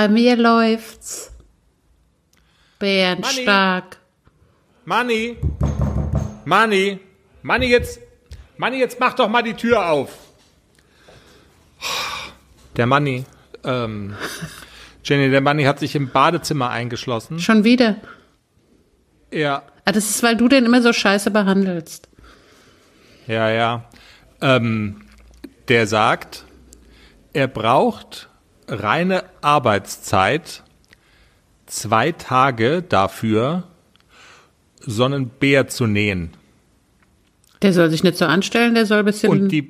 Bei mir läuft's. Bärenstark. Manni, Manni, Manni, jetzt, Manni, jetzt mach doch mal die Tür auf. Der Manni, ähm, Jenny, der Manni hat sich im Badezimmer eingeschlossen. Schon wieder. Ja, Ah, das ist, weil du den immer so scheiße behandelst. ja, ja. Ähm, der sagt, er braucht reine Arbeitszeit, zwei Tage dafür, so einen Bär zu nähen. Der soll sich nicht so anstellen, der soll ein bisschen. Und die,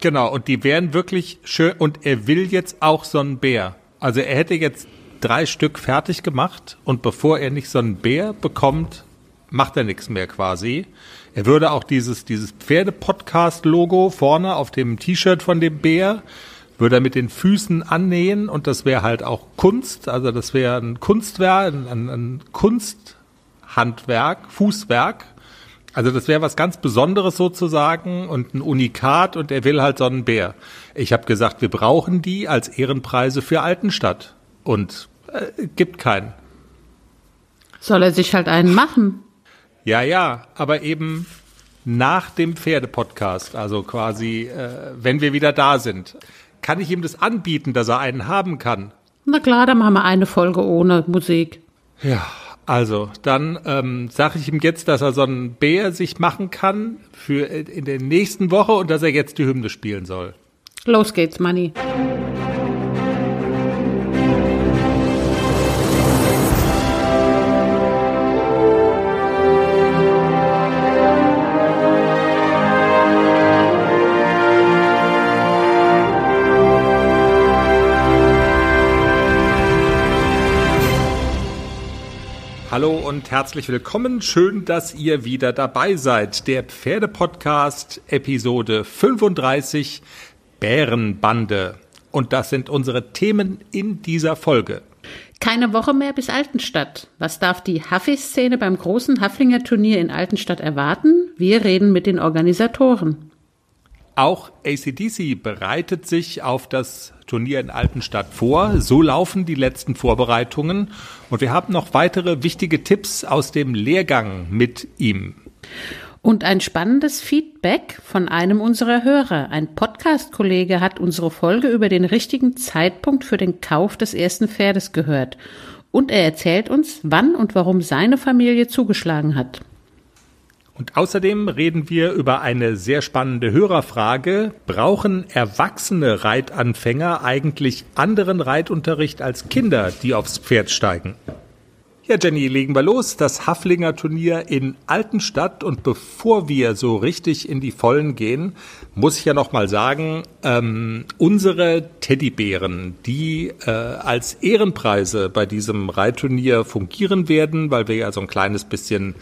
genau, und die wären wirklich schön, und er will jetzt auch so einen Bär. Also er hätte jetzt drei Stück fertig gemacht und bevor er nicht so einen Bär bekommt, macht er nichts mehr quasi. Er würde auch dieses, dieses Pferde-Podcast-Logo vorne auf dem T-Shirt von dem Bär, würde er mit den Füßen annähen und das wäre halt auch Kunst, also das wäre ein Kunstwerk, ein, ein, Kunsthandwerk, Fußwerk. Also das wäre was ganz Besonderes sozusagen und ein Unikat und er will halt so einen Bär. Ich habe gesagt, wir brauchen die als Ehrenpreise für Altenstadt und äh, gibt keinen. soll er sich halt einen machen? Ja, ja, aber eben nach dem Pferdepodcast, also quasi, äh, wenn wir wieder da sind. Kann ich ihm das anbieten, dass er einen haben kann? Na klar, dann machen wir eine Folge ohne Musik. Ja, also dann ähm, sage ich ihm jetzt, dass er so einen Bär sich machen kann für in der nächsten Woche und dass er jetzt die Hymne spielen soll. Los geht's, Manni. Herzlich willkommen. Schön, dass ihr wieder dabei seid. Der Pferdepodcast Episode 35 Bärenbande. Und das sind unsere Themen in dieser Folge. Keine Woche mehr bis Altenstadt. Was darf die Haffi-Szene beim großen Haflinger Turnier in Altenstadt erwarten? Wir reden mit den Organisatoren. Auch ACDC bereitet sich auf das Turnier in Altenstadt vor. So laufen die letzten Vorbereitungen. Und wir haben noch weitere wichtige Tipps aus dem Lehrgang mit ihm. Und ein spannendes Feedback von einem unserer Hörer. Ein Podcast-Kollege hat unsere Folge über den richtigen Zeitpunkt für den Kauf des ersten Pferdes gehört. Und er erzählt uns, wann und warum seine Familie zugeschlagen hat. Und außerdem reden wir über eine sehr spannende Hörerfrage. Brauchen erwachsene Reitanfänger eigentlich anderen Reitunterricht als Kinder, die aufs Pferd steigen? Ja, Jenny, legen wir los. Das Haflinger Turnier in Altenstadt. Und bevor wir so richtig in die Vollen gehen, muss ich ja noch mal sagen, ähm, unsere Teddybären, die äh, als Ehrenpreise bei diesem Reitturnier fungieren werden, weil wir ja so ein kleines bisschen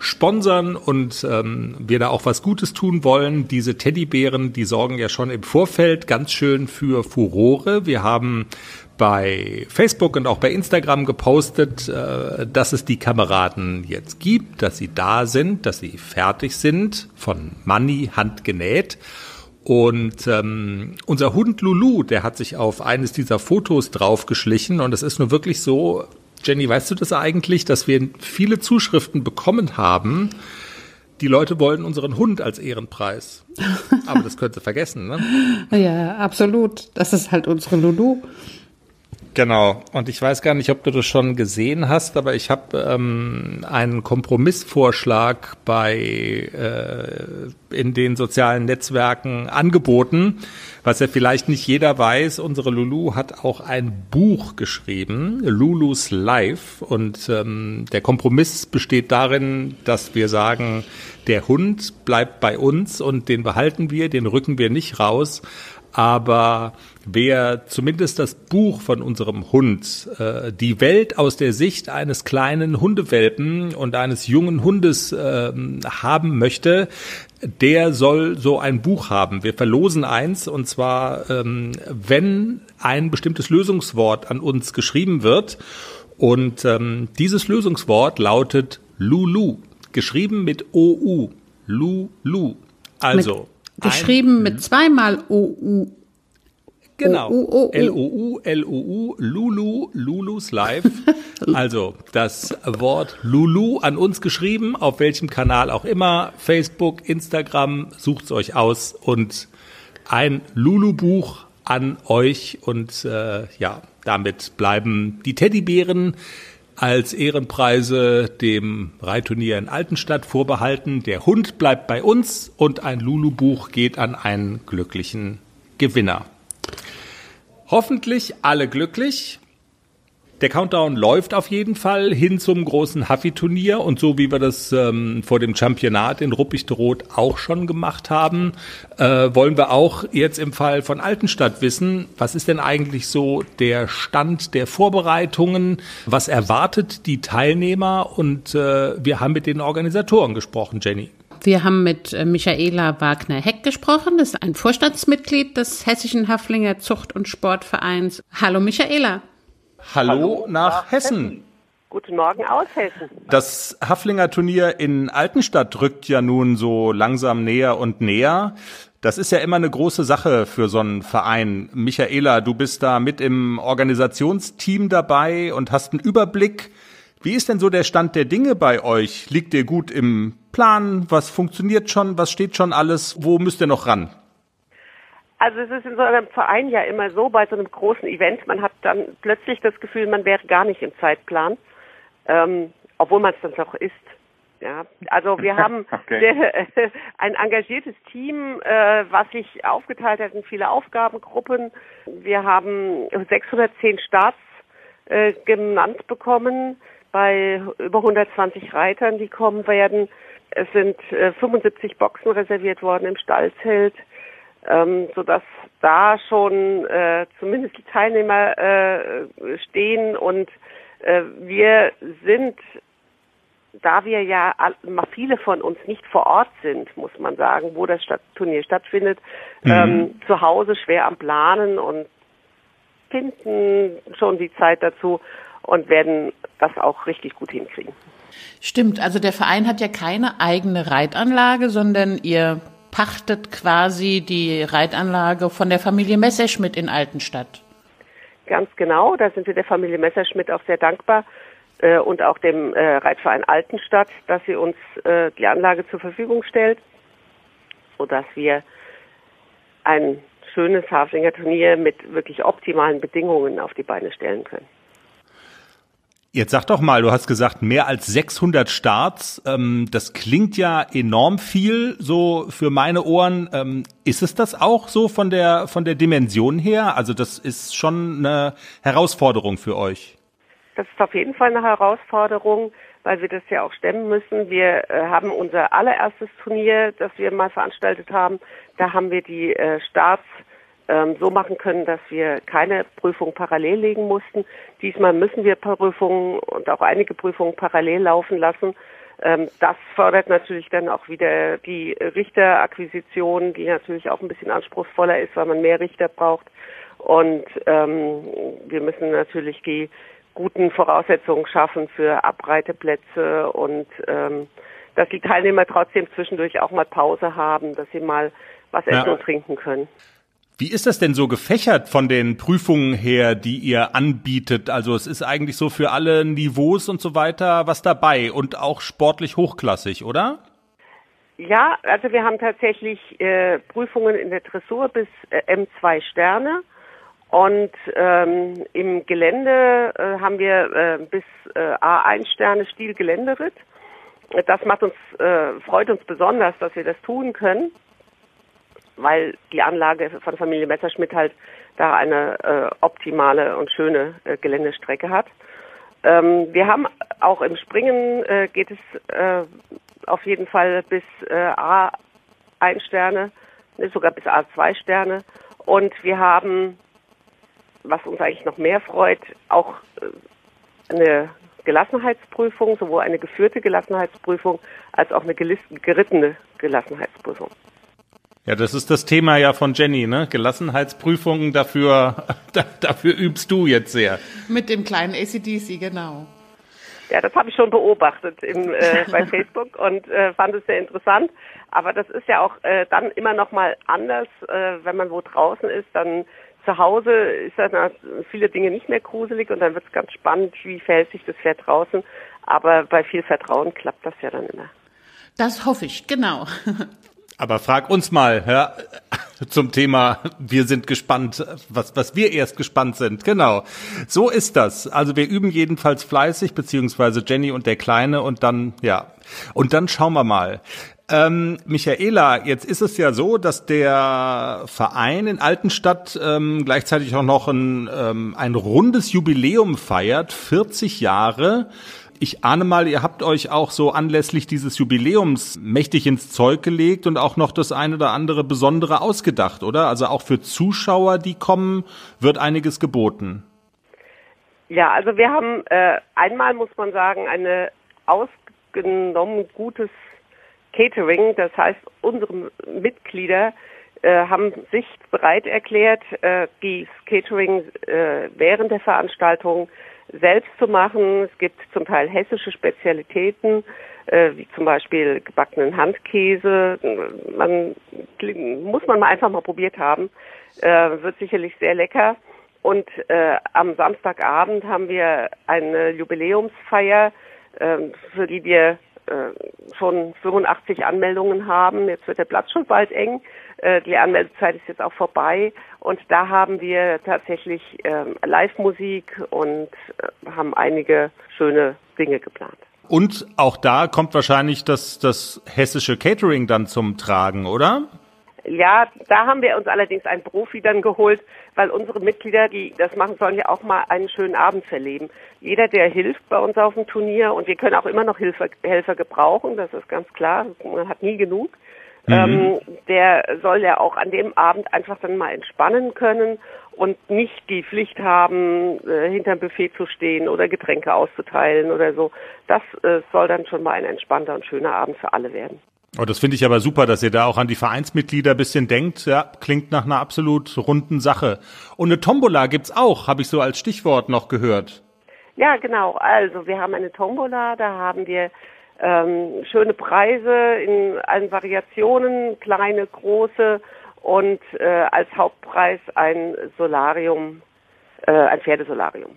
sponsern und ähm, wir da auch was Gutes tun wollen. Diese Teddybären, die sorgen ja schon im Vorfeld ganz schön für Furore. Wir haben bei Facebook und auch bei Instagram gepostet, äh, dass es die Kameraden jetzt gibt, dass sie da sind, dass sie fertig sind, von Money handgenäht. Und ähm, unser Hund Lulu, der hat sich auf eines dieser Fotos draufgeschlichen und es ist nur wirklich so, Jenny, weißt du das eigentlich, dass wir viele Zuschriften bekommen haben? Die Leute wollen unseren Hund als Ehrenpreis. Aber das könnt ihr vergessen, ne? Ja, absolut. Das ist halt unsere Lulu. Genau. Und ich weiß gar nicht, ob du das schon gesehen hast, aber ich habe ähm, einen Kompromissvorschlag bei äh, in den sozialen Netzwerken angeboten, was ja vielleicht nicht jeder weiß. Unsere Lulu hat auch ein Buch geschrieben, Lulus Life, und ähm, der Kompromiss besteht darin, dass wir sagen, der Hund bleibt bei uns und den behalten wir, den rücken wir nicht raus. Aber wer zumindest das Buch von unserem Hund, äh, die Welt aus der Sicht eines kleinen Hundewelpen und eines jungen Hundes äh, haben möchte, der soll so ein Buch haben. Wir verlosen eins und zwar, ähm, wenn ein bestimmtes Lösungswort an uns geschrieben wird. Und ähm, dieses Lösungswort lautet Lulu, geschrieben mit OU. Lulu. Also. Geschrieben ein, mit zweimal OU. Genau. L-O-U, L-O-U, Lulu, Lulus Live. also das Wort Lulu an uns geschrieben, auf welchem Kanal auch immer, Facebook, Instagram, sucht's euch aus und ein Lulu-Buch an euch und äh, ja, damit bleiben die Teddybären als Ehrenpreise dem Reitturnier in Altenstadt vorbehalten. Der Hund bleibt bei uns und ein Lulu-Buch geht an einen glücklichen Gewinner. Hoffentlich alle glücklich. Der Countdown läuft auf jeden Fall hin zum großen Huffy-Turnier und so wie wir das ähm, vor dem Championat in Ruppichteroth auch schon gemacht haben, äh, wollen wir auch jetzt im Fall von Altenstadt wissen, was ist denn eigentlich so der Stand der Vorbereitungen, was erwartet die Teilnehmer und äh, wir haben mit den Organisatoren gesprochen, Jenny. Wir haben mit äh, Michaela Wagner-Heck gesprochen. Das ist ein Vorstandsmitglied des Hessischen Haflinger Zucht- und Sportvereins. Hallo Michaela. Hallo, Hallo nach, nach Hessen. Hessen. Guten Morgen aus Hessen. Das Haflinger Turnier in Altenstadt rückt ja nun so langsam näher und näher. Das ist ja immer eine große Sache für so einen Verein. Michaela, du bist da mit im Organisationsteam dabei und hast einen Überblick. Wie ist denn so der Stand der Dinge bei euch? Liegt ihr gut im Plan? Was funktioniert schon? Was steht schon alles? Wo müsst ihr noch ran? Also es ist in so einem Verein ja immer so, bei so einem großen Event, man hat dann plötzlich das Gefühl, man wäre gar nicht im Zeitplan, ähm, obwohl man es dann doch ist. Ja, also wir haben okay. sehr, äh, ein engagiertes Team, äh, was sich aufgeteilt hat in viele Aufgabengruppen. Wir haben 610 Starts äh, genannt bekommen bei über 120 Reitern, die kommen werden. Es sind äh, 75 Boxen reserviert worden im Stallzelt ähm, sodass da schon äh, zumindest die Teilnehmer äh, stehen und äh, wir sind, da wir ja viele von uns nicht vor Ort sind, muss man sagen, wo das Stadt Turnier stattfindet, mhm. ähm, zu Hause schwer am Planen und finden schon die Zeit dazu und werden das auch richtig gut hinkriegen. Stimmt, also der Verein hat ja keine eigene Reitanlage, sondern ihr pachtet quasi die Reitanlage von der Familie Messerschmidt in Altenstadt. Ganz genau, da sind wir der Familie Messerschmidt auch sehr dankbar äh, und auch dem äh, Reitverein Altenstadt, dass sie uns äh, die Anlage zur Verfügung stellt, sodass wir ein schönes Haflinger Turnier mit wirklich optimalen Bedingungen auf die Beine stellen können. Jetzt sag doch mal, du hast gesagt, mehr als 600 Starts. Ähm, das klingt ja enorm viel, so für meine Ohren. Ähm, ist es das auch so von der, von der Dimension her? Also das ist schon eine Herausforderung für euch. Das ist auf jeden Fall eine Herausforderung, weil wir das ja auch stemmen müssen. Wir äh, haben unser allererstes Turnier, das wir mal veranstaltet haben. Da haben wir die äh, Starts ähm, so machen können, dass wir keine Prüfung parallel legen mussten. Diesmal müssen wir Prüfungen und auch einige Prüfungen parallel laufen lassen. Ähm, das fördert natürlich dann auch wieder die Richterakquisition, die natürlich auch ein bisschen anspruchsvoller ist, weil man mehr Richter braucht. Und ähm, wir müssen natürlich die guten Voraussetzungen schaffen für Abreiteplätze und ähm, dass die Teilnehmer trotzdem zwischendurch auch mal Pause haben, dass sie mal was essen ja. und trinken können. Wie ist das denn so gefächert von den Prüfungen her, die ihr anbietet? Also es ist eigentlich so für alle Niveaus und so weiter was dabei und auch sportlich hochklassig, oder? Ja, also wir haben tatsächlich äh, Prüfungen in der Dressur bis äh, M2 Sterne und ähm, im Gelände äh, haben wir äh, bis äh, A1 Sterne Stil Geländeritt. Das macht uns, äh, freut uns besonders, dass wir das tun können weil die Anlage von Familie Messerschmidt halt da eine äh, optimale und schöne äh, Geländestrecke hat. Ähm, wir haben auch im Springen äh, geht es äh, auf jeden Fall bis äh, A1 Sterne, sogar bis A2 Sterne. Und wir haben, was uns eigentlich noch mehr freut, auch äh, eine Gelassenheitsprüfung, sowohl eine geführte Gelassenheitsprüfung als auch eine gerittene Gelassenheitsprüfung. Ja, das ist das Thema ja von Jenny, ne? Gelassenheitsprüfungen, dafür, dafür übst du jetzt sehr. Mit dem kleinen ACDC, genau. Ja, das habe ich schon beobachtet im, äh, bei Facebook und äh, fand es sehr interessant. Aber das ist ja auch äh, dann immer noch mal anders, äh, wenn man wo draußen ist, dann Zu Hause ist dann viele Dinge nicht mehr gruselig und dann wird es ganz spannend, wie verhält sich das Pferd draußen. Aber bei viel Vertrauen klappt das ja dann immer. Das hoffe ich, genau. Aber frag uns mal ja, zum Thema, wir sind gespannt, was, was wir erst gespannt sind. Genau, so ist das. Also wir üben jedenfalls fleißig, beziehungsweise Jenny und der Kleine und dann, ja, und dann schauen wir mal. Ähm, Michaela, jetzt ist es ja so, dass der Verein in Altenstadt ähm, gleichzeitig auch noch ein, ähm, ein rundes Jubiläum feiert, 40 Jahre. Ich ahne mal, ihr habt euch auch so anlässlich dieses Jubiläums mächtig ins Zeug gelegt und auch noch das eine oder andere Besondere ausgedacht, oder? Also auch für Zuschauer, die kommen, wird einiges geboten. Ja, also wir haben äh, einmal, muss man sagen, eine ausgenommen gutes Catering. Das heißt, unsere Mitglieder äh, haben sich bereit erklärt, äh, die Catering äh, während der Veranstaltung selbst zu machen. Es gibt zum Teil hessische Spezialitäten, äh, wie zum Beispiel gebackenen Handkäse. Man muss man mal einfach mal probiert haben. Äh, wird sicherlich sehr lecker. Und äh, am Samstagabend haben wir eine Jubiläumsfeier, äh, für die wir äh, schon 85 Anmeldungen haben. Jetzt wird der Platz schon bald eng. Äh, die Anmeldezeit ist jetzt auch vorbei. Und da haben wir tatsächlich ähm, Live-Musik und äh, haben einige schöne Dinge geplant. Und auch da kommt wahrscheinlich das, das hessische Catering dann zum Tragen, oder? Ja, da haben wir uns allerdings einen Profi dann geholt, weil unsere Mitglieder, die das machen, sollen ja auch mal einen schönen Abend verleben. Jeder, der hilft bei uns auf dem Turnier, und wir können auch immer noch Hilfe, Helfer gebrauchen, das ist ganz klar, man hat nie genug, mhm. ähm, der soll ja auch an dem Abend einfach dann mal entspannen können und nicht die Pflicht haben, äh, hinterm Buffet zu stehen oder Getränke auszuteilen oder so. Das äh, soll dann schon mal ein entspannter und schöner Abend für alle werden. Oh, das finde ich aber super, dass ihr da auch an die Vereinsmitglieder ein bisschen denkt. Ja, klingt nach einer absolut runden Sache. Und eine Tombola gibt's auch, habe ich so als Stichwort noch gehört. Ja, genau. Also wir haben eine Tombola, da haben wir ähm, schöne Preise in allen Variationen, kleine, große und äh, als Hauptpreis ein Solarium, äh, ein Pferdesolarium.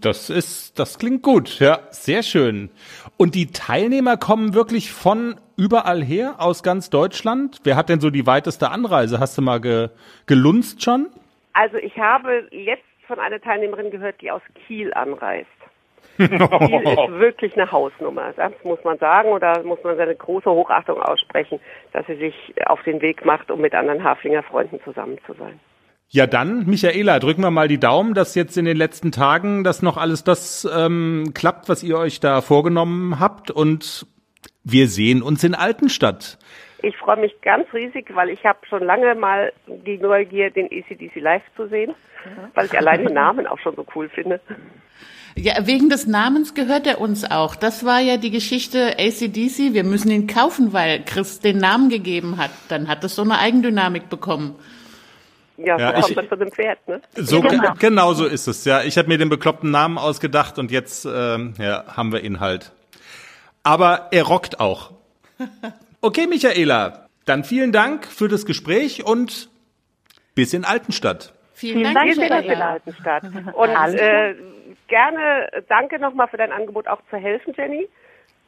Das ist, das klingt gut, ja, sehr schön. Und die Teilnehmer kommen wirklich von überall her, aus ganz Deutschland. Wer hat denn so die weiteste Anreise? Hast du mal ge, gelunzt schon? Also ich habe jetzt von einer Teilnehmerin gehört, die aus Kiel anreist. Kiel ist wirklich eine Hausnummer, das muss man sagen, oder muss man seine große Hochachtung aussprechen, dass sie sich auf den Weg macht, um mit anderen Haflinger Freunden zusammen zu sein. Ja, dann, Michaela, drücken wir mal die Daumen, dass jetzt in den letzten Tagen das noch alles das ähm, klappt, was ihr euch da vorgenommen habt. Und wir sehen uns in Altenstadt. Ich freue mich ganz riesig, weil ich habe schon lange mal die Neugier, den ACDC live zu sehen, weil ich allein den Namen auch schon so cool finde. Ja, wegen des Namens gehört er uns auch. Das war ja die Geschichte ACDC. Wir müssen ihn kaufen, weil Chris den Namen gegeben hat. Dann hat es so eine Eigendynamik bekommen. Ja, so ja, kommt ich, man von dem Pferd, ne? So, genau. genau so ist es, ja. Ich habe mir den bekloppten Namen ausgedacht und jetzt ähm, ja, haben wir ihn halt. Aber er rockt auch. Okay, Michaela, dann vielen Dank für das Gespräch und bis in Altenstadt. Vielen, vielen Dank, Dank in Altenstadt. Und äh, gerne, danke nochmal für dein Angebot auch zu helfen, Jenny.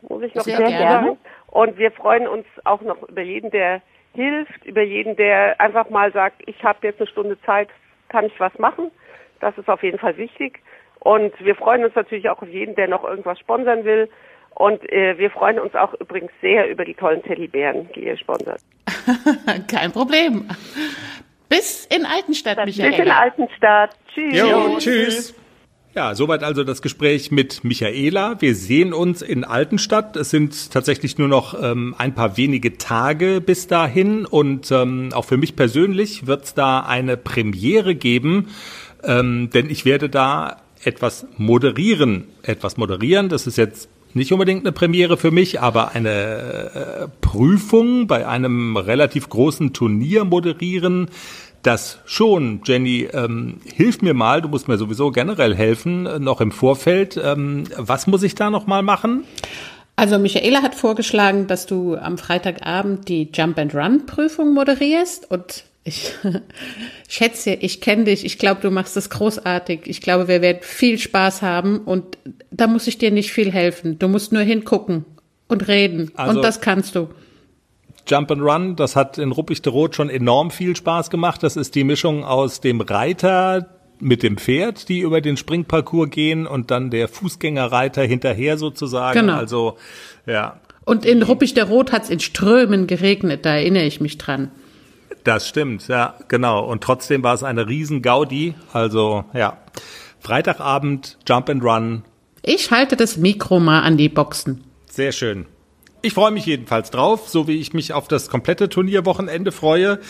Muss ich noch Sehr gerne. sagen. Und wir freuen uns auch noch über jeden, der hilft, über jeden, der einfach mal sagt, ich habe jetzt eine Stunde Zeit, kann ich was machen. Das ist auf jeden Fall wichtig. Und wir freuen uns natürlich auch auf jeden, der noch irgendwas sponsern will. Und äh, wir freuen uns auch übrigens sehr über die tollen Teddybären, die ihr sponsert. Kein Problem. Bis in Altenstadt, Michael. Bis in Altenstadt. Tschüss. Jo, tschüss. Ja, soweit also das Gespräch mit Michaela. Wir sehen uns in Altenstadt. Es sind tatsächlich nur noch ähm, ein paar wenige Tage bis dahin und ähm, auch für mich persönlich wird es da eine Premiere geben, ähm, denn ich werde da etwas moderieren. Etwas moderieren, das ist jetzt nicht unbedingt eine Premiere für mich, aber eine äh, Prüfung bei einem relativ großen Turnier moderieren das schon, Jenny, ähm, hilf mir mal, du musst mir sowieso generell helfen, äh, noch im Vorfeld. Ähm, was muss ich da noch mal machen? Also Michaela hat vorgeschlagen, dass du am Freitagabend die Jump and Run Prüfung moderierst und Ich schätze, ich kenne dich. Ich glaube, du machst das großartig. Ich glaube, wir werden viel Spaß haben und da muss ich dir nicht viel helfen. Du musst nur hingucken und reden also, und das kannst du. Jump and Run, das hat in Ruppig de Rot schon enorm viel Spaß gemacht. Das ist die Mischung aus dem Reiter mit dem Pferd, die über den Springparcours gehen und dann der Fußgängerreiter hinterher sozusagen. Genau. Also, ja. Und in Ruppig der Rot hat es in Strömen geregnet, da erinnere ich mich dran. Das stimmt, ja, genau. Und trotzdem war es eine riesen Gaudi. Also, ja. Freitagabend, Jump and Run. Ich halte das Mikro mal an die Boxen. Sehr schön. Ich freue mich jedenfalls drauf, so wie ich mich auf das komplette Turnierwochenende freue.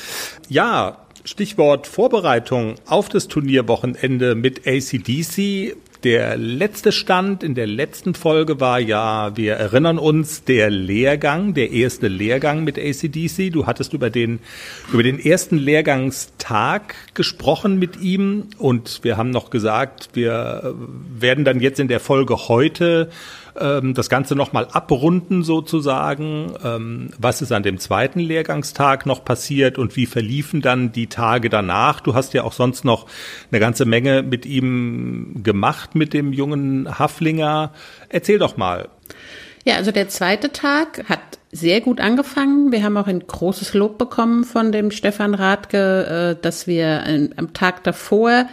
Ja, Stichwort Vorbereitung auf das Turnierwochenende mit ACDC. Der letzte Stand in der letzten Folge war ja, wir erinnern uns, der Lehrgang, der erste Lehrgang mit ACDC. Du hattest über den, über den ersten Lehrgangstag gesprochen mit ihm und wir haben noch gesagt, wir werden dann jetzt in der Folge heute ähm, das Ganze nochmal abrunden sozusagen. Ähm, was ist an dem zweiten Lehrgangstag noch passiert und wie verliefen dann die Tage danach? Du hast ja auch sonst noch eine ganze Menge mit ihm gemacht, mit dem jungen Haflinger. Erzähl doch mal. Ja, also der zweite Tag hat sehr gut angefangen. Wir haben auch ein großes Lob bekommen von dem Stefan Radke, äh, dass wir am Tag davor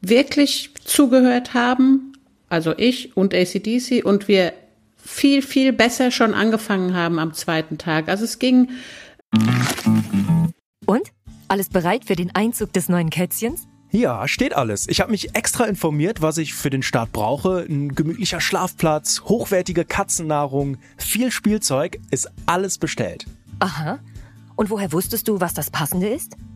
wirklich zugehört haben also ich und ACDC, und wir viel, viel besser schon angefangen haben am zweiten Tag. Also es ging. Und? Alles bereit für den Einzug des neuen Kätzchens? Ja, steht alles. Ich habe mich extra informiert, was ich für den Start brauche. Ein gemütlicher Schlafplatz, hochwertige Katzennahrung, viel Spielzeug, ist alles bestellt. Aha. Und woher wusstest du, was das Passende ist?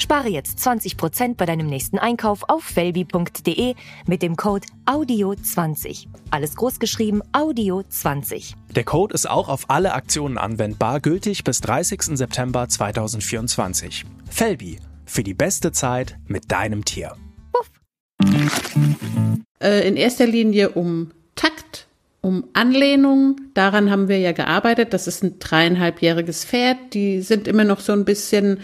Spare jetzt 20% bei deinem nächsten Einkauf auf felbi.de mit dem Code AUDIO20. Alles großgeschrieben AUDIO20. Der Code ist auch auf alle Aktionen anwendbar, gültig bis 30. September 2024. Felbi, für die beste Zeit mit deinem Tier. Puff. Äh, in erster Linie um Takt, um Anlehnung. Daran haben wir ja gearbeitet. Das ist ein dreieinhalbjähriges Pferd. Die sind immer noch so ein bisschen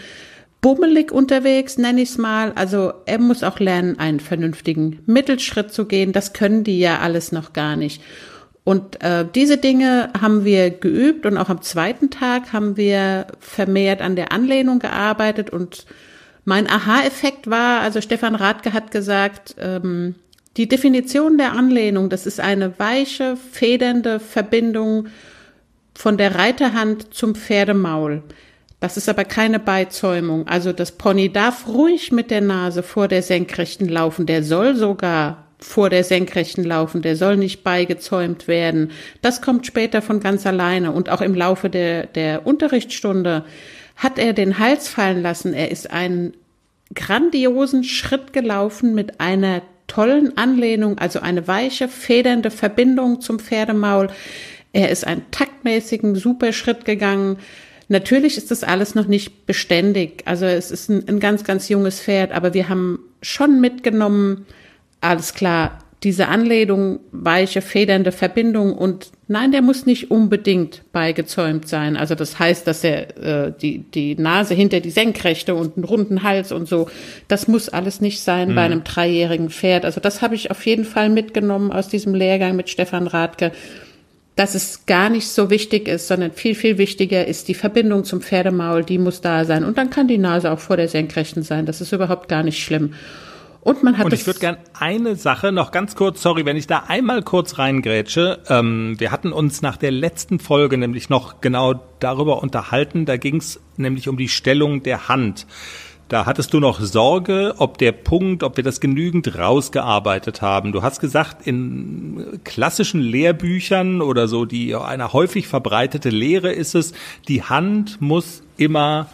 bummelig unterwegs, nenne ich es mal. Also er muss auch lernen, einen vernünftigen Mittelschritt zu gehen. Das können die ja alles noch gar nicht. Und äh, diese Dinge haben wir geübt und auch am zweiten Tag haben wir vermehrt an der Anlehnung gearbeitet und mein Aha-Effekt war, also Stefan Radke hat gesagt, ähm, die Definition der Anlehnung, das ist eine weiche, federnde Verbindung von der Reiterhand zum Pferdemaul. Das ist aber keine Beizäumung. Also das Pony darf ruhig mit der Nase vor der Senkrechten laufen. Der soll sogar vor der Senkrechten laufen. Der soll nicht beigezäumt werden. Das kommt später von ganz alleine. Und auch im Laufe der, der Unterrichtsstunde hat er den Hals fallen lassen. Er ist einen grandiosen Schritt gelaufen mit einer tollen Anlehnung, also eine weiche, federnde Verbindung zum Pferdemaul. Er ist einen taktmäßigen, super Schritt gegangen. Natürlich ist das alles noch nicht beständig. Also es ist ein, ein ganz, ganz junges Pferd, aber wir haben schon mitgenommen, alles klar, diese Anlehnung, weiche, federnde Verbindung und nein, der muss nicht unbedingt beigezäumt sein. Also das heißt, dass er äh, die, die Nase hinter die Senkrechte und einen runden Hals und so, das muss alles nicht sein mhm. bei einem dreijährigen Pferd. Also das habe ich auf jeden Fall mitgenommen aus diesem Lehrgang mit Stefan Radke dass es gar nicht so wichtig ist, sondern viel, viel wichtiger ist die Verbindung zum Pferdemaul, die muss da sein. Und dann kann die Nase auch vor der Senkrechten sein. Das ist überhaupt gar nicht schlimm. Und man hat Und ich würde gern eine Sache noch ganz kurz, sorry, wenn ich da einmal kurz reingrätsche. Ähm, wir hatten uns nach der letzten Folge nämlich noch genau darüber unterhalten. Da ging es nämlich um die Stellung der Hand. Da hattest du noch Sorge, ob der Punkt, ob wir das genügend rausgearbeitet haben. Du hast gesagt, in klassischen Lehrbüchern oder so, die eine häufig verbreitete Lehre ist es, die Hand muss immer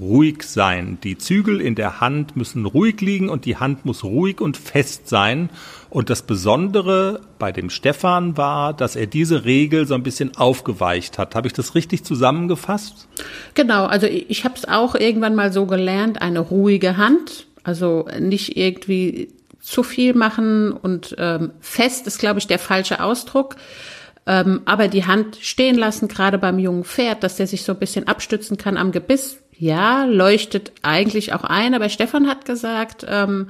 ruhig sein. Die Zügel in der Hand müssen ruhig liegen und die Hand muss ruhig und fest sein. Und das Besondere bei dem Stefan war, dass er diese Regel so ein bisschen aufgeweicht hat. Habe ich das richtig zusammengefasst? Genau, also ich habe es auch irgendwann mal so gelernt, eine ruhige Hand, also nicht irgendwie zu viel machen und ähm, fest ist, glaube ich, der falsche Ausdruck. Ähm, aber die Hand stehen lassen, gerade beim jungen Pferd, dass der sich so ein bisschen abstützen kann am Gebiss, ja, leuchtet eigentlich auch ein. Aber Stefan hat gesagt, ähm,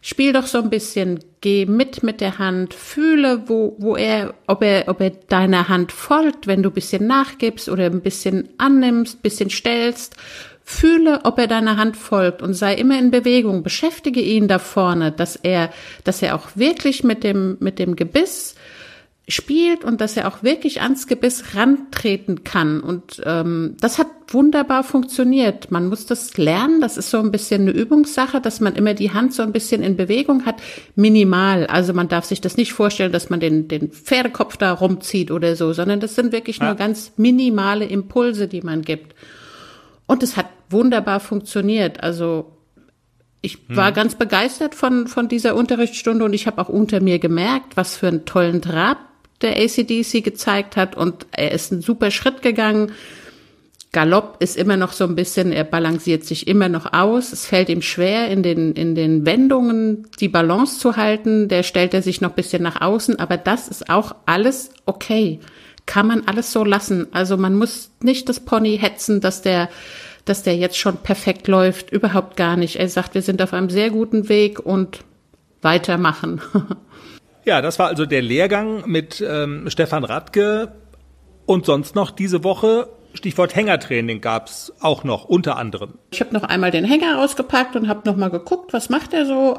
spiel doch so ein bisschen, geh mit mit der Hand, fühle, wo, wo er, ob er, ob er deiner Hand folgt, wenn du ein bisschen nachgibst oder ein bisschen annimmst, ein bisschen stellst. Fühle, ob er deiner Hand folgt und sei immer in Bewegung. Beschäftige ihn da vorne, dass er, dass er auch wirklich mit dem, mit dem Gebiss spielt und dass er auch wirklich ans Gebiss rantreten kann. Und ähm, das hat wunderbar funktioniert. Man muss das lernen. Das ist so ein bisschen eine Übungssache, dass man immer die Hand so ein bisschen in Bewegung hat. Minimal. Also man darf sich das nicht vorstellen, dass man den, den Pferdekopf da rumzieht oder so, sondern das sind wirklich ja. nur ganz minimale Impulse, die man gibt. Und es hat wunderbar funktioniert. Also ich war hm. ganz begeistert von, von dieser Unterrichtsstunde und ich habe auch unter mir gemerkt, was für einen tollen Trab der ACDC gezeigt hat und er ist einen super Schritt gegangen. Galopp ist immer noch so ein bisschen, er balanciert sich immer noch aus. Es fällt ihm schwer, in den, in den Wendungen die Balance zu halten. Der stellt er sich noch bisschen nach außen, aber das ist auch alles okay. Kann man alles so lassen. Also man muss nicht das Pony hetzen, dass der, dass der jetzt schon perfekt läuft. Überhaupt gar nicht. Er sagt, wir sind auf einem sehr guten Weg und weitermachen. Ja, das war also der Lehrgang mit ähm, Stefan Radke. Und sonst noch diese Woche, Stichwort Hängertraining gab's auch noch, unter anderem. Ich habe noch einmal den Hänger ausgepackt und habe noch mal geguckt, was macht er so.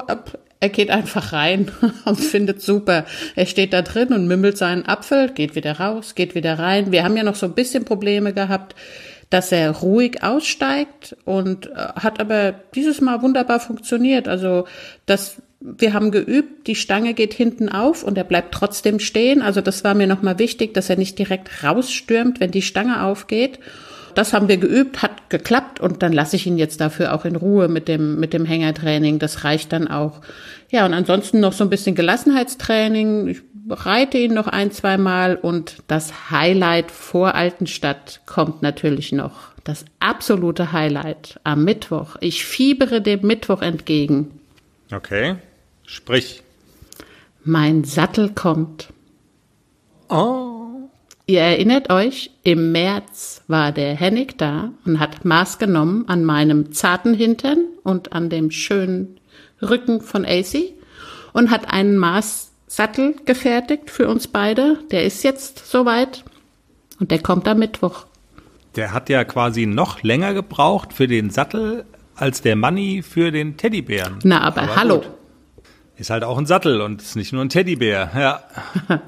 Er geht einfach rein und findet super. Er steht da drin und mümmelt seinen Apfel, geht wieder raus, geht wieder rein. Wir haben ja noch so ein bisschen Probleme gehabt, dass er ruhig aussteigt und äh, hat aber dieses Mal wunderbar funktioniert. Also das wir haben geübt, die Stange geht hinten auf und er bleibt trotzdem stehen. Also das war mir nochmal wichtig, dass er nicht direkt rausstürmt, wenn die Stange aufgeht. Das haben wir geübt, hat geklappt und dann lasse ich ihn jetzt dafür auch in Ruhe mit dem, mit dem Hängertraining. Das reicht dann auch. Ja, und ansonsten noch so ein bisschen Gelassenheitstraining. Ich reite ihn noch ein, zwei Mal und das Highlight vor Altenstadt kommt natürlich noch. Das absolute Highlight am Mittwoch. Ich fiebere dem Mittwoch entgegen. Okay. Sprich. Mein Sattel kommt. Oh. Ihr erinnert euch, im März war der Hennig da und hat Maß genommen an meinem zarten Hintern und an dem schönen Rücken von AC und hat einen Maßsattel gefertigt für uns beide. Der ist jetzt soweit und der kommt am Mittwoch. Der hat ja quasi noch länger gebraucht für den Sattel als der Money für den Teddybären. Na, aber, aber hallo. Gut. Ist halt auch ein Sattel und ist nicht nur ein Teddybär, ja.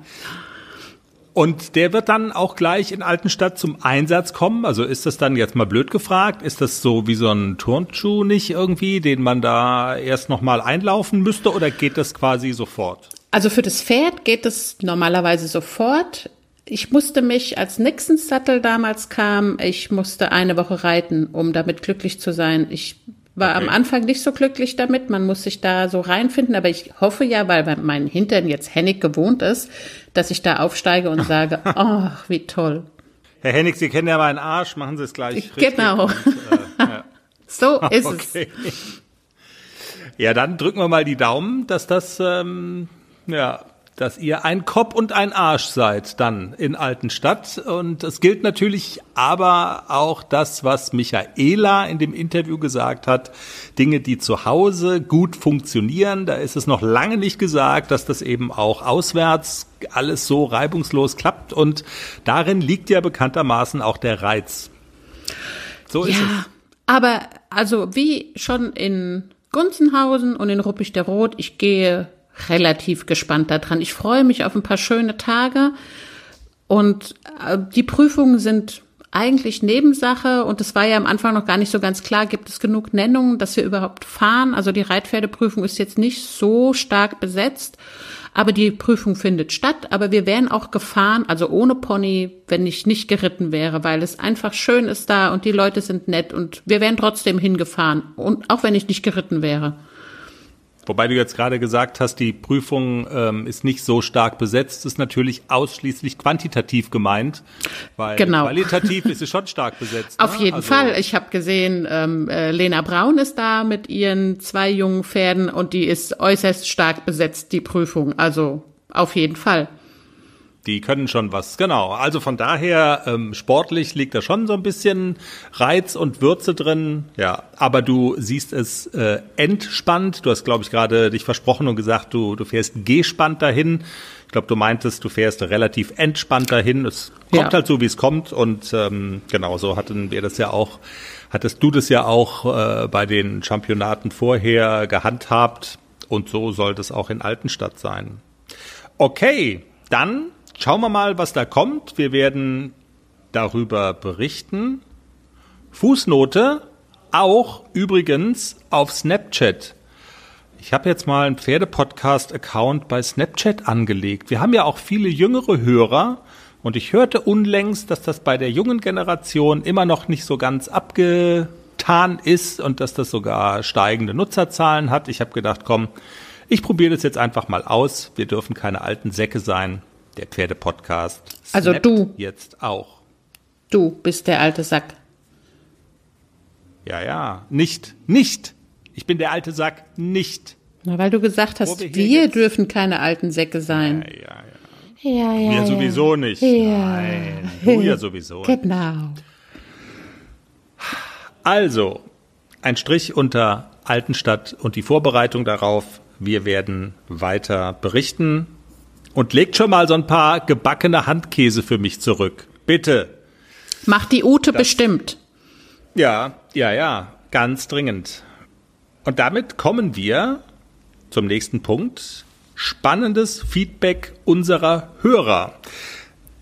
Und der wird dann auch gleich in Altenstadt zum Einsatz kommen. Also ist das dann jetzt mal blöd gefragt? Ist das so wie so ein Turnschuh nicht irgendwie, den man da erst nochmal einlaufen müsste oder geht das quasi sofort? Also für das Pferd geht es normalerweise sofort. Ich musste mich, als Nixons Sattel damals kam, ich musste eine Woche reiten, um damit glücklich zu sein. Ich war okay. am Anfang nicht so glücklich damit. Man muss sich da so reinfinden. Aber ich hoffe ja, weil mein Hintern jetzt Hennig gewohnt ist, dass ich da aufsteige und sage, ach, wie toll. Herr Hennig, Sie kennen ja meinen Arsch, machen Sie es gleich genau. richtig. Genau. Äh, ja. so ist okay. es. Ja, dann drücken wir mal die Daumen, dass das ähm, ja dass ihr ein Kopf und ein Arsch seid dann in Altenstadt. Und es gilt natürlich aber auch das, was Michaela in dem Interview gesagt hat. Dinge, die zu Hause gut funktionieren. Da ist es noch lange nicht gesagt, dass das eben auch auswärts alles so reibungslos klappt. Und darin liegt ja bekanntermaßen auch der Reiz. So ist ja, es. Aber also wie schon in Gunzenhausen und in Ruppig der Rot, ich gehe relativ gespannt daran. Ich freue mich auf ein paar schöne Tage und äh, die Prüfungen sind eigentlich Nebensache und es war ja am Anfang noch gar nicht so ganz klar, gibt es genug Nennungen, dass wir überhaupt fahren. Also die Reitpferdeprüfung ist jetzt nicht so stark besetzt, aber die Prüfung findet statt. Aber wir wären auch gefahren, also ohne Pony, wenn ich nicht geritten wäre, weil es einfach schön ist da und die Leute sind nett und wir wären trotzdem hingefahren und auch wenn ich nicht geritten wäre. Wobei du jetzt gerade gesagt hast, die Prüfung ähm, ist nicht so stark besetzt, ist natürlich ausschließlich quantitativ gemeint, weil genau. qualitativ ist sie schon stark besetzt. Auf ne? jeden also, Fall. Ich habe gesehen, ähm, äh, Lena Braun ist da mit ihren zwei jungen Pferden und die ist äußerst stark besetzt, die Prüfung. Also auf jeden Fall. Die können schon was, genau. Also von daher, ähm, sportlich liegt da schon so ein bisschen Reiz und Würze drin. Ja, aber du siehst es äh, entspannt. Du hast, glaube ich, gerade dich versprochen und gesagt, du, du fährst gespannt dahin. Ich glaube, du meintest, du fährst relativ entspannt dahin. Es kommt Ja. halt so, wie es kommt. Und ähm, genau, so hatten wir das ja auch, hattest du das ja auch äh, bei den Championaten vorher gehandhabt. Und so soll das auch in Altenstadt sein. Okay, dann schauen wir mal, was da kommt. Wir werden darüber berichten. Fußnote auch übrigens auf Snapchat. Ich habe jetzt mal einen Pferdepodcast-Account bei Snapchat angelegt. Wir haben ja auch viele jüngere Hörer und ich hörte unlängst, dass das bei der jungen Generation immer noch nicht so ganz abgetan ist und dass das sogar steigende Nutzerzahlen hat. Ich habe gedacht, komm, ich probiere das jetzt einfach mal aus. Wir dürfen keine alten Säcke sein. Der Pferdepodcast. Also du. Jetzt auch. Du bist der alte Sack. Ja, ja. Nicht, nicht. Ich bin der alte Sack, nicht. Na, weil du gesagt hast, wir wir, dürfen keine alten Säcke sein. Ja, ja. Ja, ja. Mir sowieso nicht. Nein, du ja sowieso. Genau. Also, ein Strich unter Altenstadt und die Vorbereitung darauf. Wir werden weiter berichten. Und legt schon mal so ein paar gebackene Handkäse für mich zurück. Bitte. Macht die Ute bestimmt. Ja, ja, ja, ganz dringend. Und damit kommen wir zum nächsten Punkt. Spannendes Feedback unserer Hörer.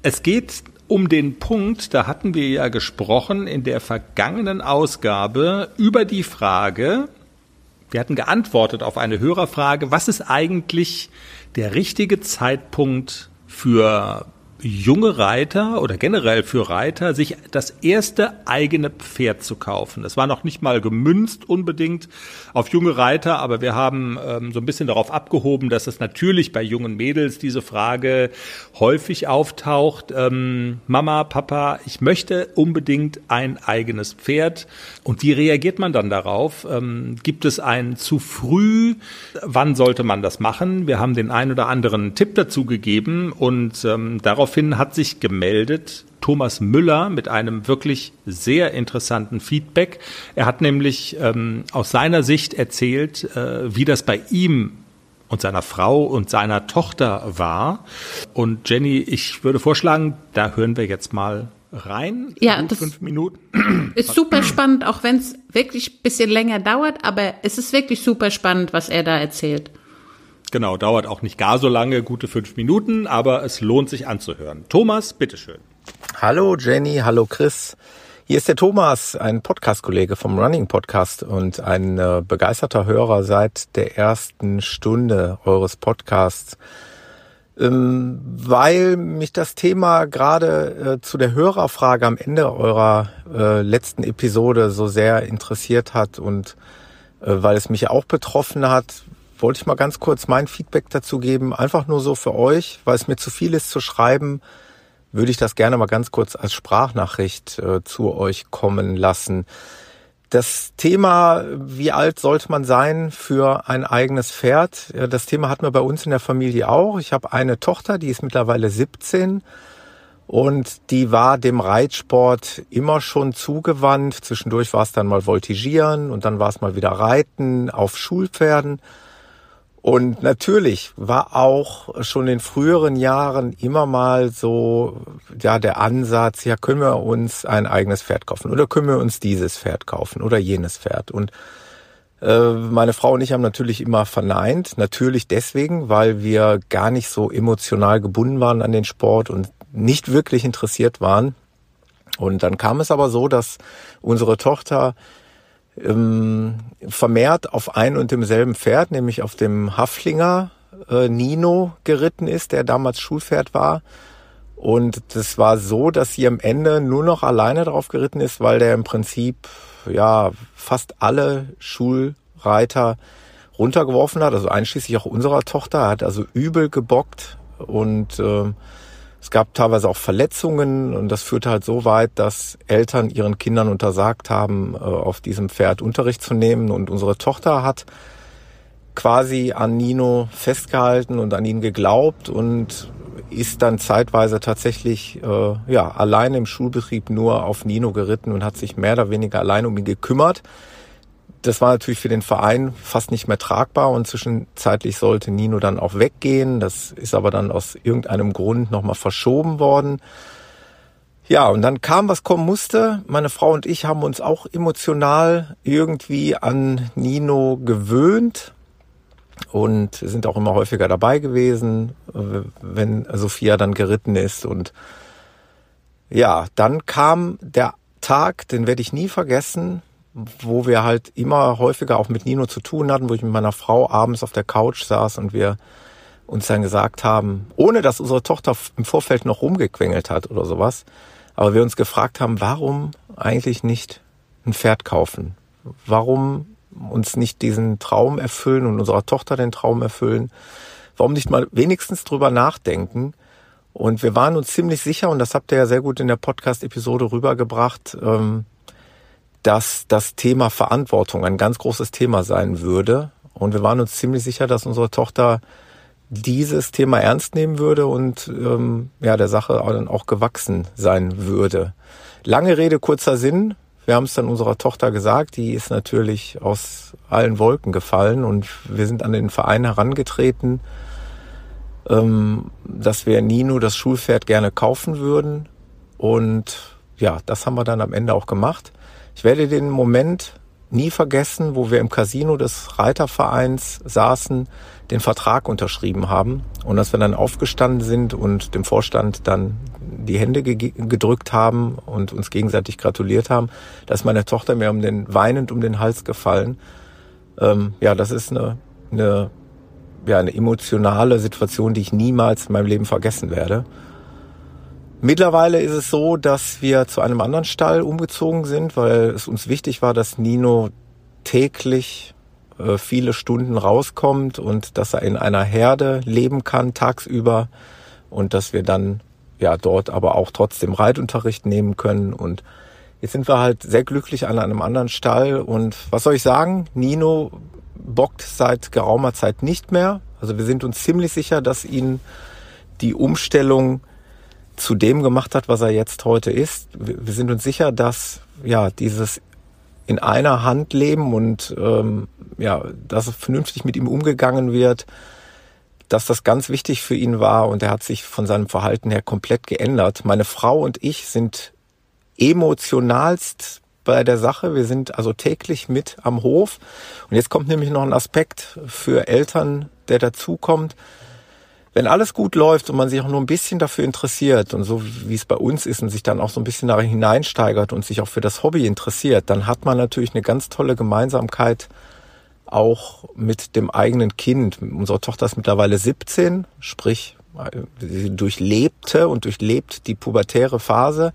Es geht um den Punkt, da hatten wir ja gesprochen in der vergangenen Ausgabe über die Frage, wir hatten geantwortet auf eine Hörerfrage, was ist eigentlich der richtige Zeitpunkt für junge Reiter oder generell für Reiter, sich das erste eigene Pferd zu kaufen. Das war noch nicht mal gemünzt unbedingt auf junge Reiter, aber wir haben ähm, so ein bisschen darauf abgehoben, dass es natürlich bei jungen Mädels diese Frage häufig auftaucht. Ähm, Mama, Papa, ich möchte unbedingt ein eigenes Pferd. Und wie reagiert man dann darauf? Ähm, gibt es ein zu früh? Wann sollte man das machen? Wir haben den ein oder anderen Tipp dazu gegeben und ähm, daraufhin hat sich gemeldet Thomas Müller mit einem wirklich sehr interessanten Feedback. Er hat nämlich ähm, aus seiner Sicht erzählt, äh, wie das bei ihm und seiner Frau und seiner Tochter war. Und Jenny, ich würde vorschlagen, da hören wir jetzt mal rein. Ja, das- fünf Minuten. Ist super spannend, auch wenn es wirklich ein bisschen länger dauert, aber es ist wirklich super spannend, was er da erzählt. Genau, dauert auch nicht gar so lange, gute fünf Minuten, aber es lohnt sich anzuhören. Thomas, bitteschön. Hallo Jenny, hallo Chris. Hier ist der Thomas, ein Podcast-Kollege vom Running Podcast und ein äh, begeisterter Hörer seit der ersten Stunde eures Podcasts. Ähm, weil mich das Thema gerade äh, zu der Hörerfrage am Ende eurer äh, letzten Episode so sehr interessiert hat und äh, weil es mich auch betroffen hat, wollte ich mal ganz kurz mein Feedback dazu geben. Einfach nur so für euch, weil es mir zu viel ist zu schreiben würde ich das gerne mal ganz kurz als Sprachnachricht äh, zu euch kommen lassen. Das Thema, wie alt sollte man sein für ein eigenes Pferd? Das Thema hatten wir bei uns in der Familie auch. Ich habe eine Tochter, die ist mittlerweile 17 und die war dem Reitsport immer schon zugewandt. Zwischendurch war es dann mal Voltigieren und dann war es mal wieder Reiten auf Schulpferden. Und natürlich war auch schon in früheren Jahren immer mal so, ja, der Ansatz, ja, können wir uns ein eigenes Pferd kaufen oder können wir uns dieses Pferd kaufen oder jenes Pferd. Und äh, meine Frau und ich haben natürlich immer verneint. Natürlich deswegen, weil wir gar nicht so emotional gebunden waren an den Sport und nicht wirklich interessiert waren. Und dann kam es aber so, dass unsere Tochter ähm, vermehrt auf ein und demselben Pferd, nämlich auf dem Haflinger äh, Nino geritten ist, der damals Schulpferd war. Und das war so, dass sie am Ende nur noch alleine drauf geritten ist, weil der im Prinzip ja fast alle Schulreiter runtergeworfen hat, also einschließlich auch unserer Tochter, er hat also übel gebockt und äh, es gab teilweise auch Verletzungen und das führte halt so weit, dass Eltern ihren Kindern untersagt haben, äh, auf diesem Pferd Unterricht zu nehmen. Und unsere Tochter hat quasi an Nino festgehalten und an ihn geglaubt und ist dann zeitweise tatsächlich äh, ja alleine im Schulbetrieb nur auf Nino geritten und hat sich mehr oder weniger allein um ihn gekümmert das war natürlich für den Verein fast nicht mehr tragbar und zwischenzeitlich sollte Nino dann auch weggehen. Das ist aber dann aus irgendeinem Grund nochmal verschoben worden. Ja, und dann kam, was kommen musste. Meine Frau und ich haben uns auch emotional irgendwie an Nino gewöhnt und sind auch immer häufiger dabei gewesen, wenn Sophia dann geritten ist. Und ja, dann kam der Tag, den werde ich nie vergessen wo wir halt immer häufiger auch mit Nino zu tun hatten, wo ich mit meiner Frau abends auf der Couch saß und wir uns dann gesagt haben, ohne dass unsere Tochter im Vorfeld noch rumgequengelt hat oder sowas, aber wir uns gefragt haben, warum eigentlich nicht ein Pferd kaufen? Warum uns nicht diesen Traum erfüllen und unserer Tochter den Traum erfüllen? Warum nicht mal wenigstens drüber nachdenken? Und wir waren uns ziemlich sicher, und das habt ihr ja sehr gut in der Podcast-Episode rübergebracht, ähm, dass das Thema Verantwortung ein ganz großes Thema sein würde. Und wir waren uns ziemlich sicher, dass unsere Tochter dieses Thema ernst nehmen würde und ähm, ja der Sache dann auch gewachsen sein würde. Lange Rede, kurzer Sinn. Wir haben es dann unserer Tochter gesagt, die ist natürlich aus allen Wolken gefallen und wir sind an den Verein herangetreten, ähm, dass wir Nino das Schulpferd gerne kaufen würden. Und ja, das haben wir dann am Ende auch gemacht. Ich werde den Moment nie vergessen, wo wir im Casino des Reitervereins saßen, den Vertrag unterschrieben haben und dass wir dann aufgestanden sind und dem Vorstand dann die Hände ge gedrückt haben und uns gegenseitig gratuliert haben. Da ist meine Tochter mir um den weinend um den Hals gefallen. Ähm, ja, das ist eine, eine, ja, eine emotionale Situation, die ich niemals in meinem Leben vergessen werde. Mittlerweile ist es so, dass wir zu einem anderen Stall umgezogen sind, weil es uns wichtig war, dass Nino täglich äh, viele Stunden rauskommt und dass er in einer Herde leben kann tagsüber und dass wir dann ja dort aber auch trotzdem Reitunterricht nehmen können und jetzt sind wir halt sehr glücklich an einem anderen Stall und was soll ich sagen? Nino bockt seit geraumer Zeit nicht mehr. Also wir sind uns ziemlich sicher, dass ihn die Umstellung zu dem gemacht hat, was er jetzt heute ist. Wir sind uns sicher, dass ja dieses in einer Hand leben und ähm, ja, dass vernünftig mit ihm umgegangen wird, dass das ganz wichtig für ihn war und er hat sich von seinem Verhalten her komplett geändert. Meine Frau und ich sind emotionalst bei der Sache. Wir sind also täglich mit am Hof. Und jetzt kommt nämlich noch ein Aspekt für Eltern, der dazukommt wenn alles gut läuft und man sich auch nur ein bisschen dafür interessiert und so wie es bei uns ist und sich dann auch so ein bisschen da hineinsteigert und sich auch für das Hobby interessiert, dann hat man natürlich eine ganz tolle Gemeinsamkeit auch mit dem eigenen Kind. Unsere Tochter ist mittlerweile 17, sprich, sie durchlebte und durchlebt die pubertäre Phase.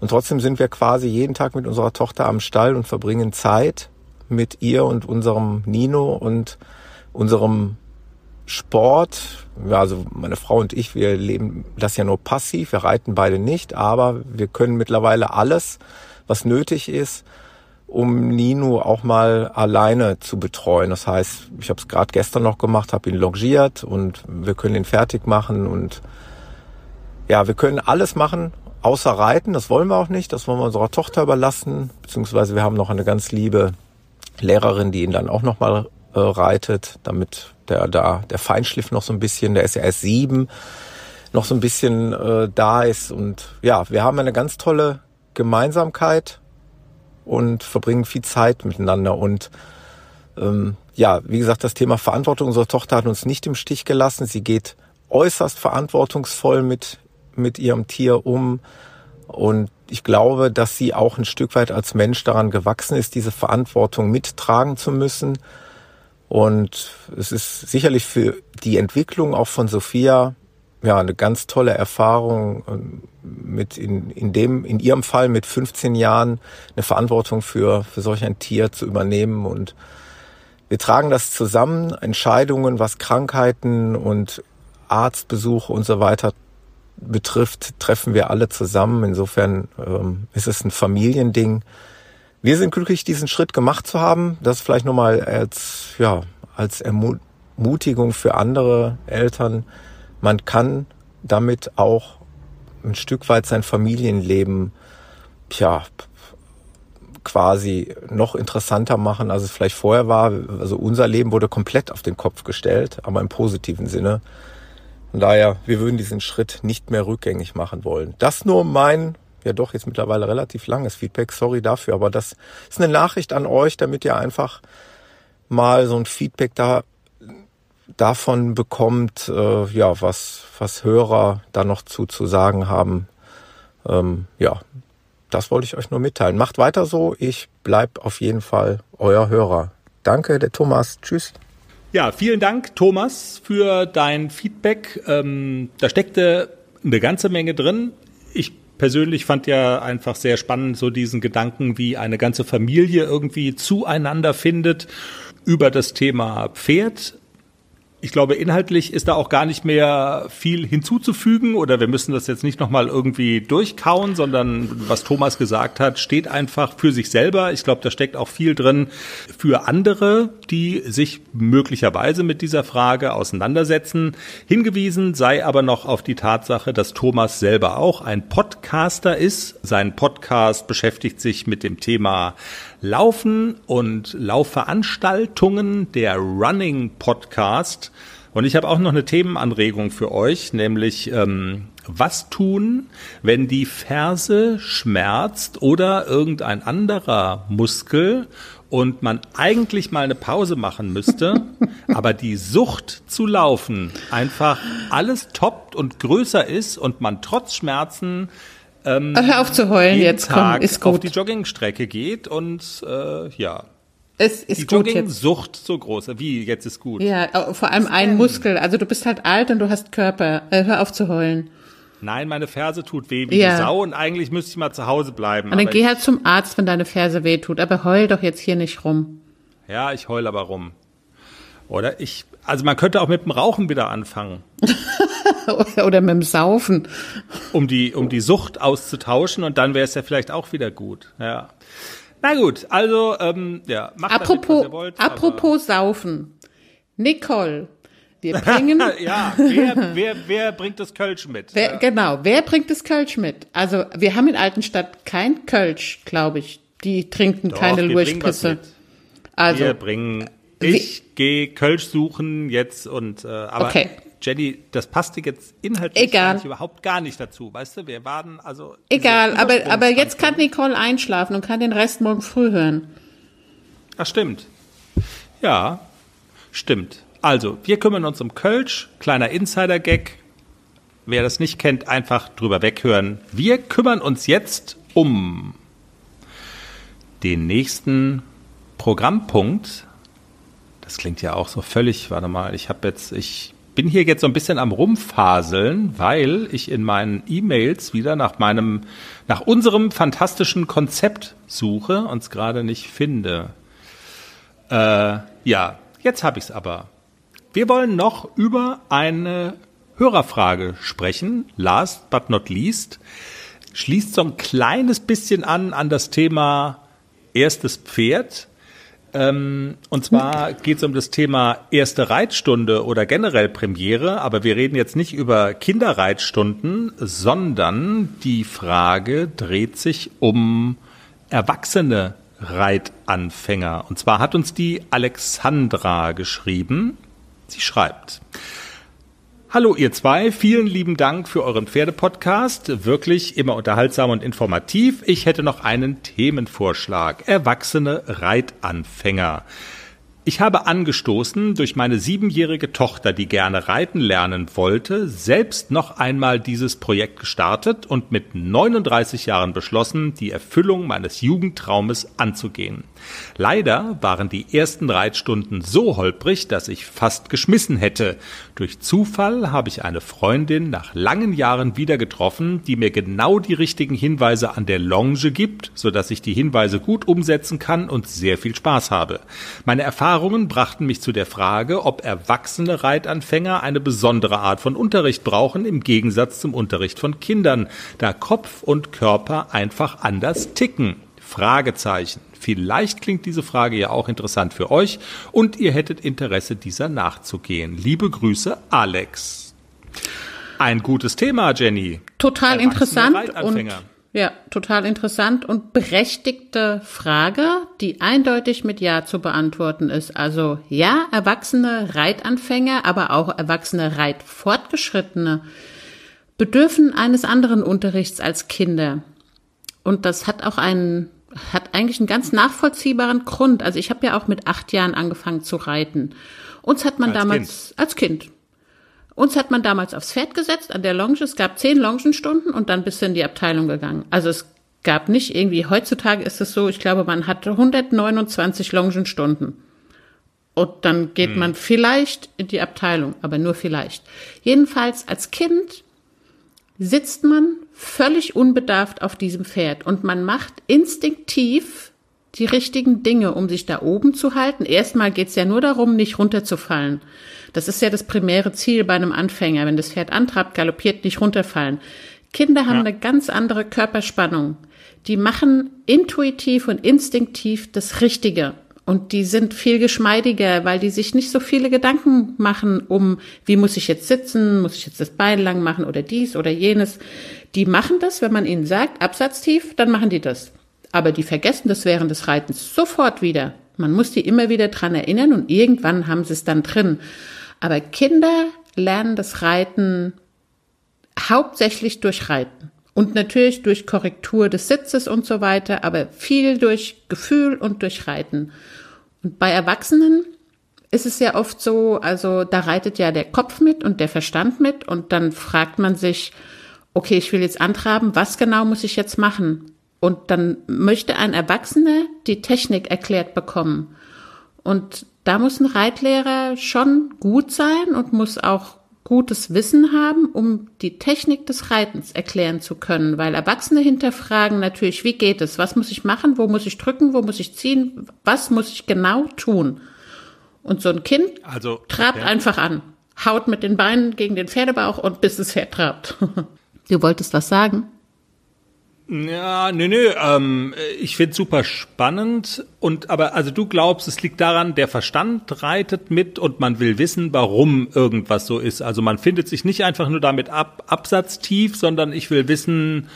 Und trotzdem sind wir quasi jeden Tag mit unserer Tochter am Stall und verbringen Zeit mit ihr und unserem Nino und unserem Sport, ja, also meine Frau und ich, wir leben das ja nur passiv, wir reiten beide nicht, aber wir können mittlerweile alles, was nötig ist, um Nino auch mal alleine zu betreuen. Das heißt, ich habe es gerade gestern noch gemacht, habe ihn longiert und wir können ihn fertig machen und ja, wir können alles machen, außer reiten. Das wollen wir auch nicht, das wollen wir unserer Tochter überlassen, beziehungsweise wir haben noch eine ganz liebe Lehrerin, die ihn dann auch noch mal äh, reitet, damit der da der Feinschliff noch so ein bisschen, der erst sieben, noch so ein bisschen äh, da ist. Und ja, wir haben eine ganz tolle Gemeinsamkeit und verbringen viel Zeit miteinander. Und ähm, ja, wie gesagt, das Thema Verantwortung unserer Tochter hat uns nicht im Stich gelassen. Sie geht äußerst verantwortungsvoll mit, mit ihrem Tier um Und ich glaube, dass sie auch ein Stück weit als Mensch daran gewachsen ist, diese Verantwortung mittragen zu müssen. Und es ist sicherlich für die Entwicklung auch von Sophia ja eine ganz tolle Erfahrung ähm, mit in, in dem in ihrem Fall mit 15 Jahren eine Verantwortung für für solch ein Tier zu übernehmen. Und wir tragen das zusammen Entscheidungen was Krankheiten und Arztbesuche und so weiter betrifft treffen wir alle zusammen. Insofern ähm, ist es ein Familiending wir sind glücklich diesen Schritt gemacht zu haben das vielleicht nur mal als ja als Ermutigung für andere Eltern man kann damit auch ein Stück weit sein Familienleben, ja, quasi noch interessanter machen, als es vielleicht vorher war. Also unser Leben wurde komplett auf den Kopf gestellt, aber im positiven Sinne. Von daher, wir würden diesen Schritt nicht mehr rückgängig machen wollen. Das nur mein, ja doch jetzt mittlerweile relativ langes Feedback, sorry dafür, aber das ist eine Nachricht an euch, damit ihr einfach mal so ein Feedback da davon bekommt, äh, ja, was, was Hörer da noch zu, zu sagen haben. Ähm, ja, das wollte ich euch nur mitteilen. Macht weiter so. Ich bleib auf jeden Fall euer Hörer. Danke, der Thomas. Tschüss. Ja, vielen Dank, Thomas, für dein Feedback. Ähm, da steckte eine ganze Menge drin. Ich persönlich fand ja einfach sehr spannend so diesen Gedanken, wie eine ganze Familie irgendwie zueinander findet über das Thema Pferd ich glaube, inhaltlich ist da auch gar nicht mehr viel hinzuzufügen oder wir müssen das jetzt nicht nochmal irgendwie durchkauen, sondern was Thomas gesagt hat, steht einfach für sich selber. Ich glaube, da steckt auch viel drin für andere, die sich möglicherweise mit dieser Frage auseinandersetzen. Hingewiesen sei aber noch auf die Tatsache, dass Thomas selber auch ein Podcaster ist. Sein Podcast beschäftigt sich mit dem Thema Laufen und Laufveranstaltungen, der Running Podcast. Und ich habe auch noch eine Themenanregung für euch, nämlich ähm, was tun, wenn die Ferse schmerzt oder irgendein anderer Muskel und man eigentlich mal eine Pause machen müsste, aber die Sucht zu laufen einfach alles toppt und größer ist und man trotz Schmerzen ähm, Hör auf zu heulen jeden jetzt, Tag komm, ist gut. auf die Joggingstrecke geht und äh, ja. Es ist die. Jogging-Sucht so groß. Wie, jetzt ist gut. Ja, vor allem ein Muskel. Also du bist halt alt und du hast Körper. Äh, hör auf zu heulen. Nein, meine Ferse tut weh wie Ja. die Sau und eigentlich müsste ich mal zu Hause bleiben. Und dann geh halt zum Arzt, wenn deine Ferse wehtut. Aber heul doch jetzt hier nicht rum. ja, ich heul aber rum. Oder ich, also man könnte auch mit dem Rauchen wieder anfangen, Oder mit dem Saufen. um die, um die Sucht auszutauschen und dann wäre es ja vielleicht auch wieder gut. Ja. Na gut, also ähm, ja, macht damit, Apropos, was ihr wollt. apropos Saufen. Nicole, wir bringen, ja, wer, wer, wer bringt das Kölsch mit? wer, genau, wer bringt das Kölsch mit? Also, wir haben in Altenstadt kein Kölsch, glaube ich. Die trinken Doch, keine was Lurchpisse. Also, wir bringen. Ich gehe Kölsch suchen jetzt und äh, aber Okay. Jenny, das passte jetzt inhaltlich Egal. überhaupt gar nicht dazu. Weißt du, wir waren also egal, aber, aber jetzt kann Nicole einschlafen und kann den Rest morgen früh hören. Ach stimmt. Ja, stimmt. Also, wir kümmern uns um Kölsch, kleiner Insider-Gag. Wer das nicht kennt, einfach drüber weghören. Wir kümmern uns jetzt um den nächsten Programmpunkt. Das klingt ja auch so völlig, warte mal, ich habe jetzt, ich bin hier jetzt so ein bisschen am rumfaseln, weil ich in meinen E-Mails wieder nach meinem, nach unserem fantastischen Konzept suche und es gerade nicht finde. Äh, ja, jetzt habe ich es aber. Wir wollen noch über eine Hörerfrage sprechen. Last but not least. Schließt so ein kleines bisschen an an das Thema erstes Pferd. Ähm, und zwar geht es um das Thema erste Reitstunde oder generell Premiere, aber wir reden jetzt nicht über Kinderreitstunden, sondern die Frage dreht sich um erwachsene Reitanfänger. Und zwar hat uns die Alexandra geschrieben. Sie schreibt. Hallo ihr zwei, vielen lieben Dank für euren Pferdepodcast. Wirklich immer unterhaltsam und informativ. Ich hätte noch einen Themenvorschlag. Erwachsene Reitanfänger. Ich habe angestoßen, durch meine siebenjährige Tochter, die gerne reiten lernen wollte, selbst noch einmal dieses Projekt gestartet und mit 39 Jahren beschlossen, die Erfüllung meines Jugendtraumes anzugehen. Leider waren die ersten Reitstunden so holprig, dass ich fast geschmissen hätte. Durch Zufall habe ich eine Freundin nach langen Jahren wieder getroffen, die mir genau die richtigen Hinweise an der Longe gibt, so dass ich die Hinweise gut umsetzen kann und sehr viel Spaß habe. Meine Erfahrungen brachten mich zu der Frage, ob erwachsene Reitanfänger eine besondere Art von Unterricht brauchen im Gegensatz zum Unterricht von Kindern, da Kopf und Körper einfach anders ticken. Fragezeichen. Vielleicht klingt diese Frage ja auch interessant für euch und ihr hättet Interesse, dieser nachzugehen. Liebe Grüße, Alex. Ein gutes Thema, Jenny. Total interessant und ja, total interessant und berechtigte Frage, die eindeutig mit Ja zu beantworten ist. Also ja, erwachsene Reitanfänger, aber auch erwachsene Reitfortgeschrittene bedürfen eines anderen Unterrichts als Kinder. Und das hat auch einen hat eigentlich einen ganz nachvollziehbaren Grund. Also ich habe ja auch mit acht Jahren angefangen zu reiten. Uns hat man als damals kind. als Kind. Uns hat man damals aufs Pferd gesetzt an der Longe. Es gab zehn Longenstunden und dann bist du in die Abteilung gegangen. Also es gab nicht irgendwie, heutzutage ist es so, ich glaube, man hatte 129 Longenstunden. Und dann geht hm. man vielleicht in die Abteilung, aber nur vielleicht. Jedenfalls als Kind sitzt man völlig unbedarft auf diesem Pferd und man macht instinktiv die richtigen Dinge, um sich da oben zu halten. Erstmal geht's ja nur darum, nicht runterzufallen. Das ist ja das primäre Ziel bei einem Anfänger. Wenn das Pferd antrabt, galoppiert, nicht runterfallen. Kinder haben ja. eine ganz andere Körperspannung. Die machen intuitiv und instinktiv das Richtige. Und die sind viel geschmeidiger, weil die sich nicht so viele Gedanken machen um, wie muss ich jetzt sitzen, muss ich jetzt das Bein lang machen oder dies oder jenes. Die machen das, wenn man ihnen sagt, absatztief, dann machen die das. Aber die vergessen das während des Reitens sofort wieder. Man muss die immer wieder dran erinnern und irgendwann haben sie es dann drin. Aber Kinder lernen das Reiten hauptsächlich durch Reiten. Und natürlich durch Korrektur des Sitzes und so weiter, aber viel durch Gefühl und durch Reiten. Und bei Erwachsenen ist es ja oft so, also da reitet ja der Kopf mit und der Verstand mit und dann fragt man sich, okay, ich will jetzt antraben, was genau muss ich jetzt machen? Und dann möchte ein Erwachsener die Technik erklärt bekommen. Und da muss ein Reitlehrer schon gut sein und muss auch gutes Wissen haben, um die Technik des Reitens erklären zu können, weil Erwachsene hinterfragen natürlich, wie geht es, was muss ich machen, wo muss ich drücken, wo muss ich ziehen, was muss ich genau tun. Und so ein Kind also, trabt okay. einfach an, haut mit den Beinen gegen den Pferdebauch und bis das Pferd trabt. du wolltest was sagen? Ja, nö, nö. Ähm, ich find's super spannend. Und aber also du glaubst, es liegt daran, der Verstand reitet mit und man will wissen, warum irgendwas so ist. Also man findet sich nicht einfach nur damit ab, absatztief, sondern ich will wissen,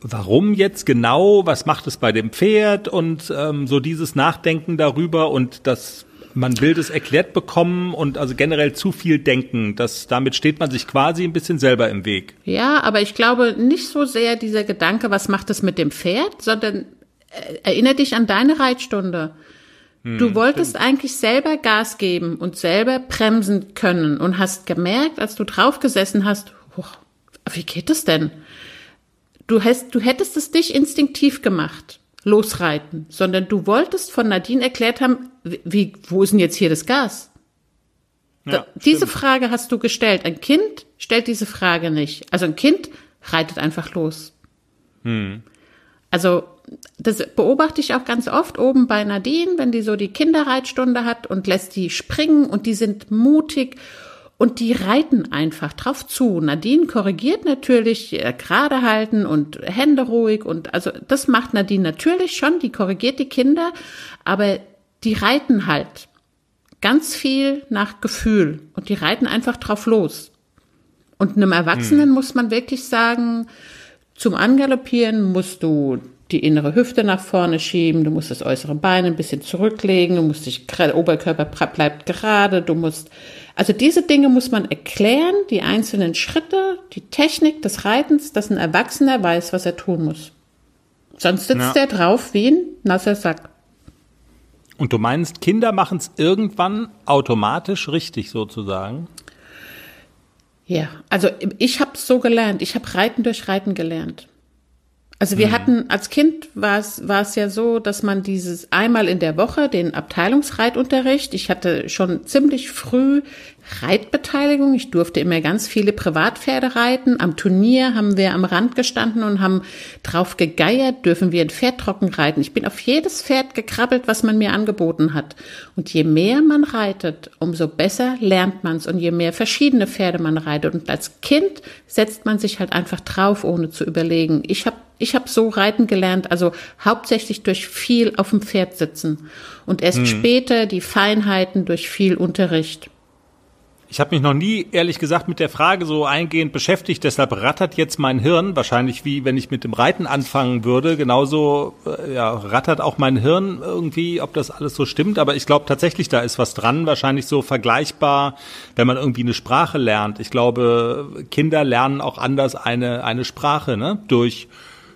warum jetzt genau, was macht es bei dem Pferd und ähm, so dieses Nachdenken darüber und das man will das erklärt bekommen und also generell zu viel denken. Das, damit steht man sich quasi ein bisschen selber im Weg. Ja, aber ich glaube nicht so sehr dieser Gedanke, was macht es mit dem Pferd, sondern äh, erinnere dich an deine Reitstunde. Hm, du wolltest stimmt. eigentlich selber Gas geben und selber bremsen können und hast gemerkt, als du draufgesessen hast, oh, wie geht das denn? Du, hast, du hättest es dich instinktiv gemacht losreiten, sondern du wolltest von Nadine erklärt haben, wie, wo ist denn jetzt hier das Gas? Ja, da, diese Frage hast du gestellt. Ein Kind stellt diese Frage nicht. Also ein Kind reitet einfach los. Hm. Also das beobachte ich auch ganz oft oben bei Nadine, wenn die so die Kinderreitstunde hat und lässt die springen und die sind mutig und die reiten einfach drauf zu. Nadine korrigiert natürlich äh, gerade halten und Hände ruhig und also das macht Nadine natürlich schon, die korrigiert die Kinder, aber die reiten halt ganz viel nach Gefühl und die reiten einfach drauf los. Und einem Erwachsenen hm. muss man wirklich sagen, zum Angaloppieren musst du die innere Hüfte nach vorne schieben, du musst das äußere Bein ein bisschen zurücklegen, du musst dich, der Oberkörper bleibt gerade, du musst also diese Dinge muss man erklären, die einzelnen Schritte, die Technik des Reitens, dass ein Erwachsener weiß, was er tun muss. Sonst sitzt ja. er drauf wie ein nasser Sack. Und du meinst, Kinder machen es irgendwann automatisch richtig sozusagen? Ja, also ich habe es so gelernt. Ich habe Reiten durch Reiten gelernt. Also wir hm. hatten als Kind war es war es ja so, dass man dieses einmal in der Woche den Abteilungsreitunterricht. Ich hatte schon ziemlich früh Reitbeteiligung. Ich durfte immer ganz viele Privatpferde reiten. Am Turnier haben wir am Rand gestanden und haben drauf gegeiert, dürfen wir ein Pferd trocken reiten. Ich bin auf jedes Pferd gekrabbelt, was man mir angeboten hat. Und je mehr man reitet, umso besser lernt man's und je mehr verschiedene Pferde man reitet. Und als Kind setzt man sich halt einfach drauf, ohne zu überlegen. Ich habe ich hab so reiten gelernt, also hauptsächlich durch viel auf dem Pferd sitzen und erst hm. später die Feinheiten durch viel Unterricht. Ich habe mich noch nie, ehrlich gesagt, mit der Frage so eingehend beschäftigt. Deshalb rattert jetzt mein Hirn, wahrscheinlich wie wenn ich mit dem Reiten anfangen würde. Genauso äh, ja, rattert auch mein Hirn irgendwie, ob das alles so stimmt. Aber ich glaube tatsächlich, da ist was dran. Wahrscheinlich so vergleichbar, wenn man irgendwie eine Sprache lernt. Ich glaube, Kinder lernen auch anders eine, eine Sprache, ne? Durch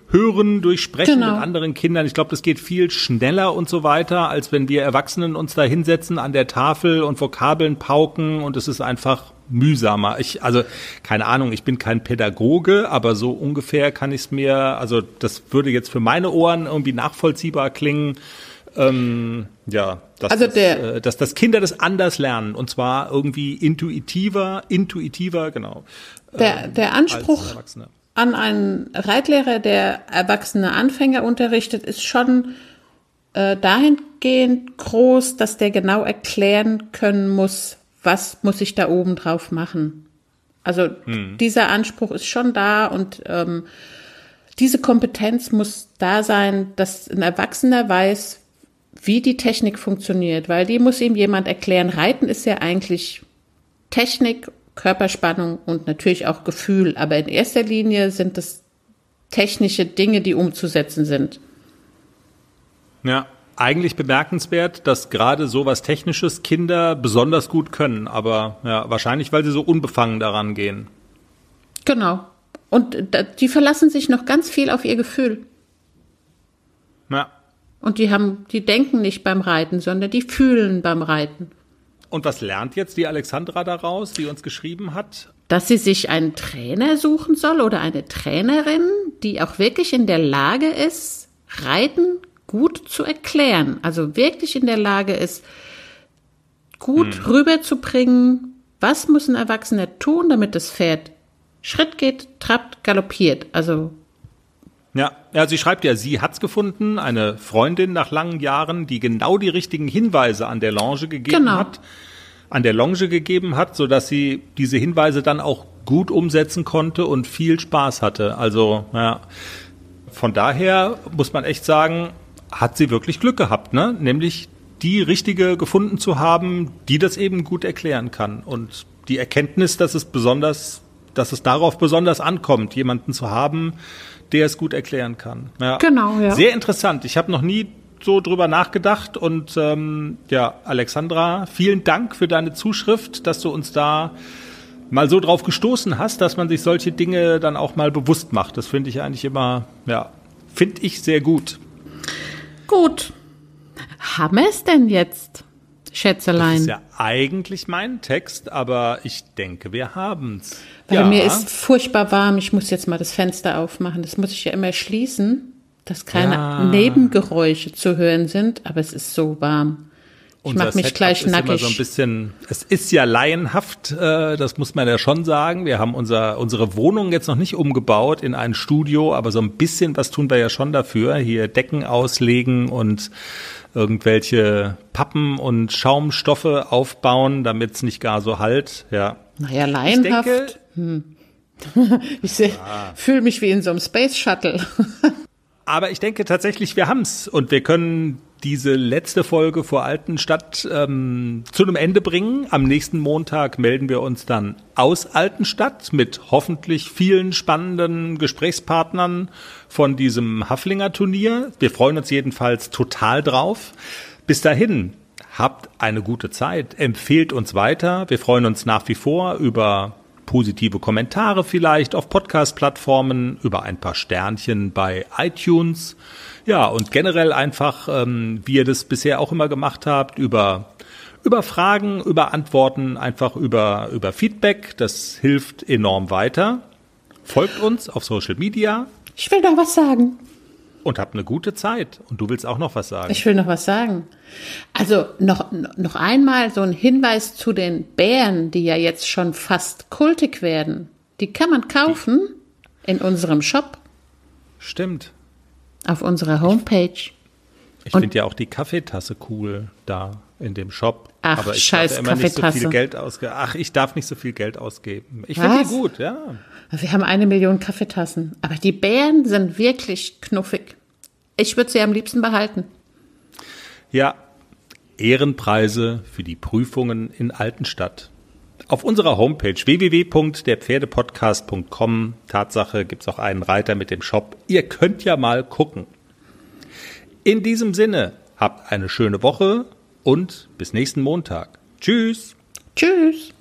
Hören, durch Sprechen genau. mit anderen Kindern. Ich glaube, das geht viel schneller und so weiter, als wenn wir Erwachsenen uns da hinsetzen an der Tafel und Vokabeln pauken und es ist einfach mühsamer. Ich, also, keine Ahnung, ich bin kein Pädagoge, aber so ungefähr kann ich es mir, also das würde jetzt für meine Ohren irgendwie nachvollziehbar klingen. Ähm, ja, dass, also der, das, äh, dass das Kinder das anders lernen und zwar irgendwie intuitiver, intuitiver, genau. Der, der Anspruch an einen Reitlehrer, der erwachsene Anfänger unterrichtet, ist schon äh, dahingehend groß, dass der genau erklären können muss, was muss ich da oben drauf machen. Also hm. dieser Anspruch ist schon da und ähm, diese Kompetenz muss da sein, dass ein Erwachsener weiß, wie die Technik funktioniert, weil die muss ihm jemand erklären. Reiten ist ja eigentlich Technik Körperspannung und natürlich auch Gefühl. Aber in erster Linie sind es technische Dinge, die umzusetzen sind. Ja, eigentlich bemerkenswert, dass gerade so was Technisches Kinder besonders gut können. Aber ja, wahrscheinlich, weil sie so unbefangen daran gehen. Genau. Und die verlassen sich noch ganz viel auf ihr Gefühl. Ja. Und die haben, die denken nicht beim Reiten, sondern die fühlen beim Reiten. Und was lernt jetzt die Alexandra daraus, die uns geschrieben hat? Dass sie sich einen Trainer suchen soll oder eine Trainerin, die auch wirklich in der Lage ist, Reiten gut zu erklären. Also wirklich in der Lage ist, gut hm. rüberzubringen, was muss ein Erwachsener tun, damit das Pferd Schritt geht, trappt, galoppiert. Also ja, ja, sie schreibt ja, sie hat's gefunden, eine Freundin nach langen Jahren, die genau die richtigen Hinweise an der Longe gegeben genau. hat, an der Longe gegeben hat, so dass sie diese Hinweise dann auch gut umsetzen konnte und viel Spaß hatte. Also, ja, von daher muss man echt sagen, hat sie wirklich Glück gehabt, ne? Nämlich die richtige gefunden zu haben, die das eben gut erklären kann und die Erkenntnis, dass es besonders, dass es darauf besonders ankommt, jemanden zu haben, der es gut erklären kann. Ja. Genau, ja. Sehr interessant. Ich habe noch nie so drüber nachgedacht und ähm, ja, Alexandra, vielen Dank für deine Zuschrift, dass du uns da mal so drauf gestoßen hast, dass man sich solche Dinge dann auch mal bewusst macht. Das finde ich eigentlich immer, ja, finde ich sehr gut. Gut. Haben wir es denn jetzt, Schätzelein? Das ist ja eigentlich mein Text, aber ich denke, wir haben's. Weil ja. mir ist furchtbar warm. Ich muss jetzt mal das Fenster aufmachen. Das muss ich ja immer schließen, dass keine ja. Nebengeräusche zu hören sind. Aber es ist so warm. Ich mache mich Setup gleich ist nackig. Immer so ein bisschen, es ist ja laienhaft, äh, das muss man ja schon sagen. Wir haben unser, unsere Wohnung jetzt noch nicht umgebaut in ein Studio, aber so ein bisschen was tun wir ja schon dafür. Hier Decken auslegen und irgendwelche Pappen und Schaumstoffe aufbauen, damit es nicht gar so halt. Ja. Naja, laienhaft. Ich denke, hm. ich ja. fühle mich wie in so einem Space Shuttle. Aber ich denke tatsächlich, wir haben's und wir können diese letzte Folge vor Altenstadt ähm, zu einem Ende bringen. Am nächsten Montag melden wir uns dann aus Altenstadt mit hoffentlich vielen spannenden Gesprächspartnern von diesem Haflinger Turnier. Wir freuen uns jedenfalls total drauf. Bis dahin, habt eine gute Zeit, empfehlt uns weiter. Wir freuen uns nach wie vor über positive Kommentare vielleicht auf Podcast-Plattformen, über ein paar Sternchen bei iTunes. Ja, und generell einfach, ähm, wie ihr das bisher auch immer gemacht habt, über über Fragen, über Antworten, einfach über, über Feedback. Das hilft enorm weiter. Folgt uns auf Social Media. Ich will noch was sagen. Und habt eine gute Zeit. Und du willst auch noch was sagen. Ich will noch was sagen. Also noch, noch einmal so ein Hinweis zu den Bären, die ja jetzt schon fast kultig werden. Die kann man kaufen in unserem Shop. Stimmt. Auf unserer Homepage. Ich finde ja auch die Kaffeetasse cool da in dem Shop. Ach, aber ich scheiß darf immer nicht so Kaffeetasse. viel Geld ausgeben. Ach, ich darf nicht so viel Geld ausgeben. Ich finde die gut, ja. Wir haben eine Million Kaffeetassen. Aber die Bären sind wirklich knuffig. Ich würde sie am liebsten behalten. Ja, Ehrenpreise für die Prüfungen in Altenstadt. Auf unserer Homepage www.derpferdepodcast.com Tatsache gibt's auch einen Reiter mit dem Shop. Ihr könnt ja mal gucken. In diesem Sinne, habt eine schöne Woche und bis nächsten Montag. Tschüss. Tschüss.